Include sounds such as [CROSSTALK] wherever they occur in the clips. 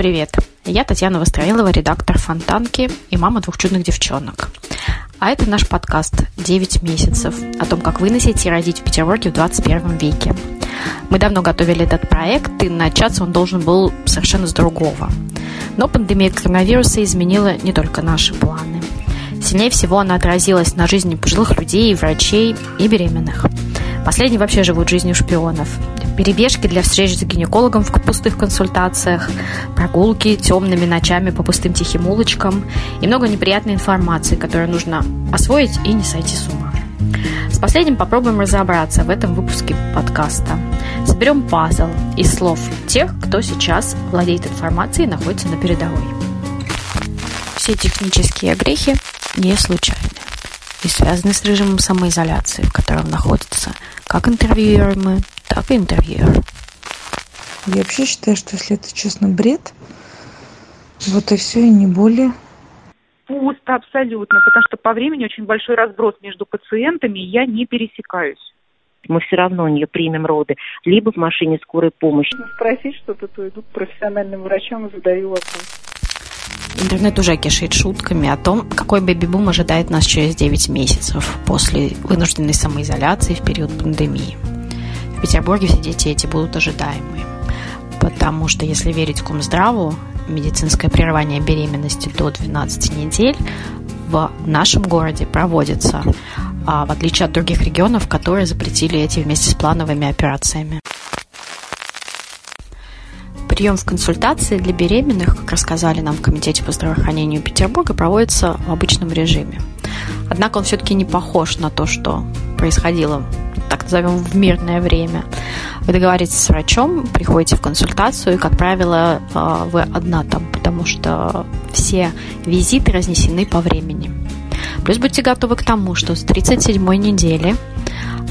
Привет! Я Татьяна Востроилова, редактор «Фонтанки» и мама двух чудных девчонок. А это наш подкаст «9 месяцев» о том, как выносить и родить в Петербурге в 21 веке. Мы давно готовили этот проект, и начаться он должен был совершенно с другого. Но пандемия коронавируса изменила не только наши планы. Сильнее всего она отразилась на жизни пожилых людей, врачей и беременных. Последние вообще живут жизнью шпионов перебежки для встреч с гинекологом в пустых консультациях, прогулки темными ночами по пустым тихим улочкам и много неприятной информации, которую нужно освоить и не сойти с ума. С последним попробуем разобраться в этом выпуске подкаста. Соберем пазл из слов тех, кто сейчас владеет информацией и находится на передовой. Все технические огрехи не случайны и связаны с режимом самоизоляции, в котором находятся как интервьюируемые, так и интерьер. Я вообще считаю, что если это честно бред, вот и все, и не более. Пусто абсолютно, потому что по времени очень большой разброс между пациентами, и я не пересекаюсь. Мы все равно у нее примем роды, либо в машине скорой помощи. Спросить что-то, то иду к профессиональным врачам и задаю вопрос. Интернет уже кишит шутками о том, какой бэби-бум ожидает нас через 9 месяцев после вынужденной самоизоляции в период пандемии. В Петербурге все дети эти будут ожидаемые. Потому что, если верить Комздраву, медицинское прерывание беременности до 12 недель в нашем городе проводится, а в отличие от других регионов, которые запретили эти вместе с плановыми операциями. Прием в консультации для беременных, как рассказали нам в Комитете по здравоохранению Петербурга, проводится в обычном режиме. Однако он все-таки не похож на то, что происходило назовем, в мирное время. Вы договариваетесь с врачом, приходите в консультацию, и, как правило, э, вы одна там, потому что все визиты разнесены по времени. Плюс будьте готовы к тому, что с 37-й недели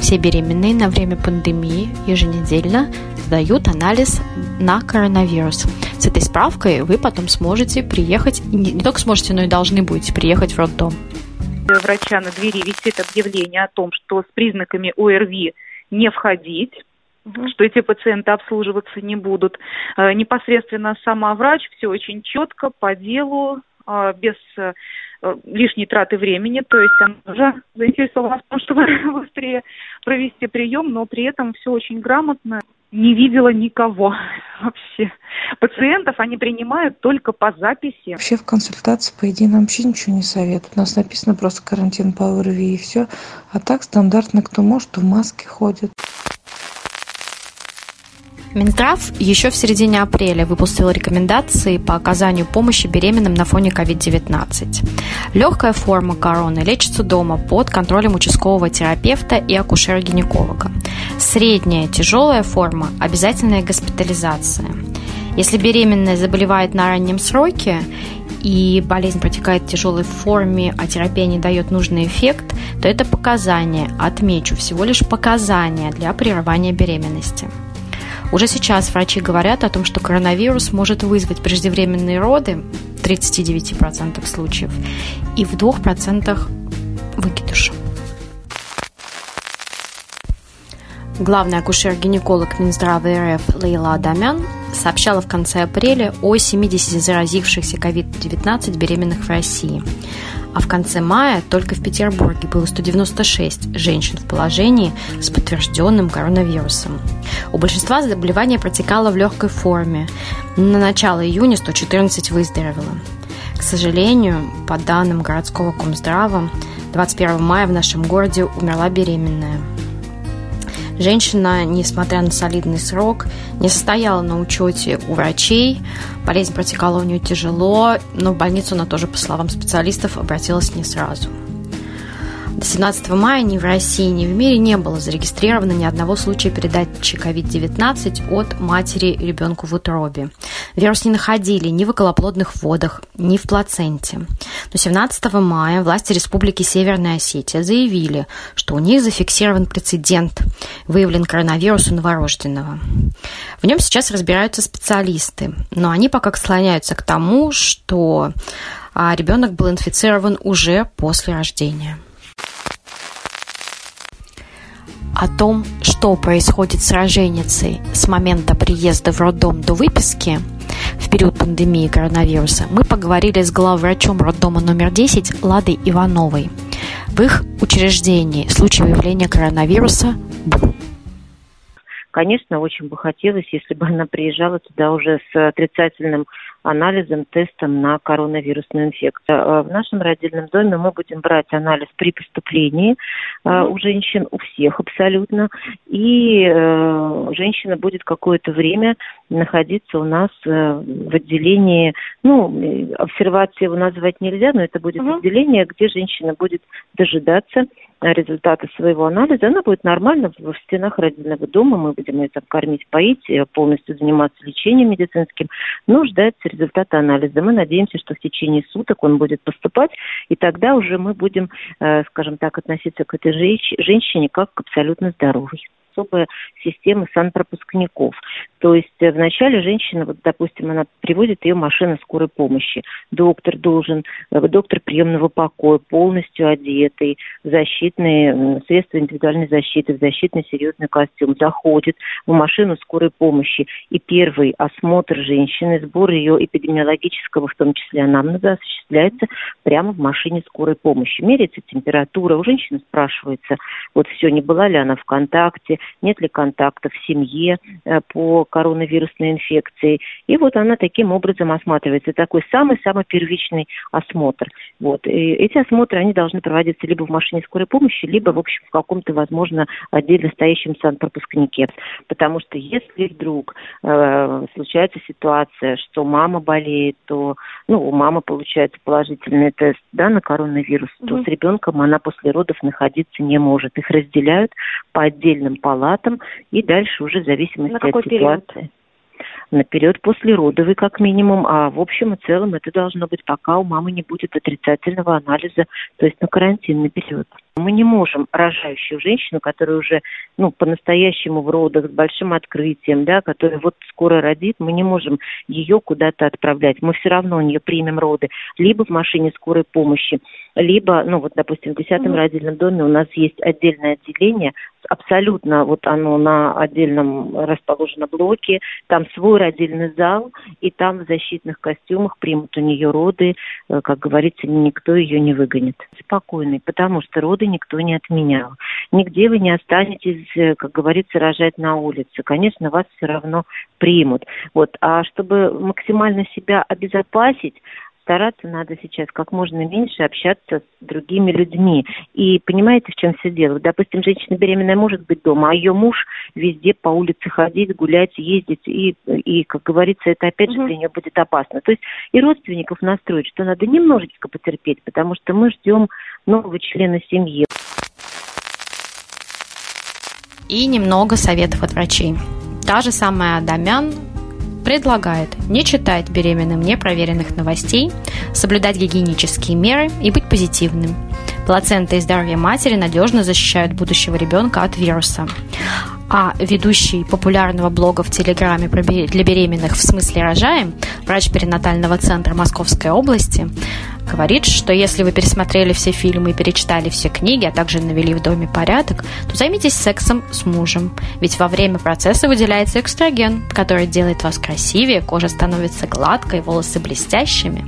все беременные на время пандемии еженедельно сдают анализ на коронавирус. С этой справкой вы потом сможете приехать, не только сможете, но и должны будете приехать в роддом врача на двери висит объявление о том, что с признаками ОРВИ не входить, что эти пациенты обслуживаться не будут. Э, непосредственно сама врач все очень четко по делу, э, без э, лишней траты времени, то есть она уже заинтересована в том, [LAUGHS] чтобы быстрее провести прием, но при этом все очень грамотно не видела никого [LAUGHS] вообще. Пациентов они принимают только по записи. Вообще в консультации, по идее, нам вообще ничего не советуют. У нас написано просто карантин по ОРВИ и все. А так стандартно кто может, в маске ходит. Минздрав еще в середине апреля выпустил рекомендации по оказанию помощи беременным на фоне COVID-19. Легкая форма короны лечится дома под контролем участкового терапевта и акушера-гинеколога. Средняя тяжелая форма – обязательная госпитализация. Если беременная заболевает на раннем сроке и болезнь протекает в тяжелой форме, а терапия не дает нужный эффект, то это показания, отмечу, всего лишь показания для прерывания беременности. Уже сейчас врачи говорят о том, что коронавирус может вызвать преждевременные роды в 39% случаев и в 2% выкидыш. Главный акушер-гинеколог Минздрава РФ Лейла Адамян сообщала в конце апреля о 70 заразившихся COVID-19 беременных в России – а в конце мая только в Петербурге было 196 женщин в положении с подтвержденным коронавирусом. У большинства заболевание протекало в легкой форме. На начало июня 114 выздоровело. К сожалению, по данным городского комздрава, 21 мая в нашем городе умерла беременная. Женщина, несмотря на солидный срок, не состояла на учете у врачей. Болезнь протекала у нее тяжело, но в больницу она тоже, по словам специалистов, обратилась не сразу. До 17 мая ни в России, ни в мире не было зарегистрировано ни одного случая передачи COVID-19 от матери ребенку в утробе. Вирус не находили ни в околоплодных водах, ни в плаценте. Но 17 мая власти Республики Северная Осетия заявили, что у них зафиксирован прецедент, выявлен коронавирус у новорожденного. В нем сейчас разбираются специалисты, но они пока склоняются к тому, что а, ребенок был инфицирован уже после рождения. О том, что происходит с роженицей с момента приезда в роддом до выписки, в период пандемии коронавируса, мы поговорили с главврачом роддома номер 10 Ладой Ивановой. В их учреждении случай выявления коронавируса был. Конечно, очень бы хотелось, если бы она приезжала туда уже с отрицательным анализом, тестом на коронавирусную инфекцию. А в нашем родильном доме мы будем брать анализ при поступлении mm-hmm. у женщин, у всех абсолютно. И э, женщина будет какое-то время находиться у нас э, в отделении, ну, обсервации его назвать нельзя, но это будет mm-hmm. отделение, где женщина будет дожидаться результаты своего анализа, она будет нормально в стенах родильного дома, мы будем ее там кормить, поить, полностью заниматься лечением медицинским, но ждается результаты анализа. Мы надеемся, что в течение суток он будет поступать, и тогда уже мы будем, э, скажем так, относиться к этой женщине как к абсолютно здоровой особая система санпропускников. То есть э, вначале женщина, вот, допустим, она приводит ее машина скорой помощи. Доктор должен, э, доктор приемного покоя, полностью одетый, защитные средства индивидуальной защиты, в защитный серьезный костюм, заходит в машину скорой помощи. И первый осмотр женщины, сбор ее эпидемиологического, в том числе анамнеза, осуществляется прямо в машине скорой помощи. Меряется температура, у женщины спрашивается, вот все, не была ли она в контакте, нет ли контактов в семье э, по коронавирусной инфекции. И вот она таким образом осматривается. Такой самый-самый первичный осмотр. Вот. И эти осмотры, они должны проводиться либо в машине скорой помощи, либо, в общем, в каком-то, возможно, отдельно стоящем санпропускнике. Потому что если вдруг э, случается ситуация, что мама болеет, то, ну, у мамы получается положительный тест, да, на коронавирус, mm-hmm. то с ребенком она после родов находиться не может. Их разделяют по отдельным палатам и дальше уже в зависимости от ситуации. Период? на период послеродовый как минимум, а в общем и целом это должно быть, пока у мамы не будет отрицательного анализа, то есть на карантинный период. Мы не можем рожающую женщину, которая уже ну, по-настоящему в родах, с большим открытием, да, которая вот скоро родит, мы не можем ее куда-то отправлять. Мы все равно у нее примем роды либо в машине скорой помощи, либо, ну вот, допустим, в 10 mm-hmm. родильном доме у нас есть отдельное отделение, абсолютно вот оно на отдельном расположено блоке, там свой родильный зал, и там в защитных костюмах примут у нее роды, э, как говорится, никто ее не выгонит. Спокойный, потому что роды никто не отменял. Нигде вы не останетесь, э, как говорится, рожать на улице. Конечно, вас все равно примут. Вот. А чтобы максимально себя обезопасить, стараться надо сейчас как можно меньше общаться с другими людьми. И понимаете, в чем все дело? Допустим, женщина беременная может быть дома, а ее муж везде по улице ходить, гулять, ездить. И, и как говорится, это опять же для нее будет опасно. То есть и родственников настроить, что надо немножечко потерпеть, потому что мы ждем нового члена семьи. И немного советов от врачей. Та же самая Адамян предлагает не читать беременным непроверенных новостей, соблюдать гигиенические меры и быть позитивным. Плацента и здоровье матери надежно защищают будущего ребенка от вируса. А ведущий популярного блога в Телеграме для беременных в смысле рожаем, врач перинатального центра Московской области, говорит, что если вы пересмотрели все фильмы и перечитали все книги, а также навели в доме порядок, то займитесь сексом с мужем. Ведь во время процесса выделяется экстраген, который делает вас красивее, кожа становится гладкой, волосы блестящими.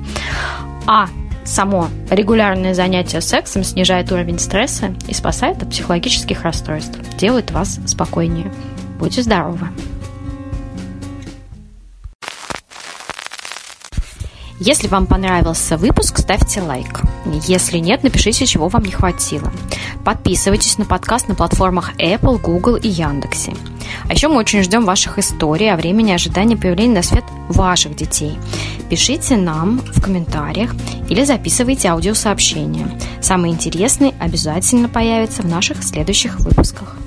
А само регулярное занятие сексом снижает уровень стресса и спасает от психологических расстройств, делает вас спокойнее. Будьте здоровы! Если вам понравился выпуск, ставьте лайк. Если нет, напишите, чего вам не хватило. Подписывайтесь на подкаст на платформах Apple, Google и Яндексе. А еще мы очень ждем ваших историй о времени ожидания появления на свет ваших детей. Пишите нам в комментариях или записывайте аудиосообщения. Самые интересные обязательно появятся в наших следующих выпусках.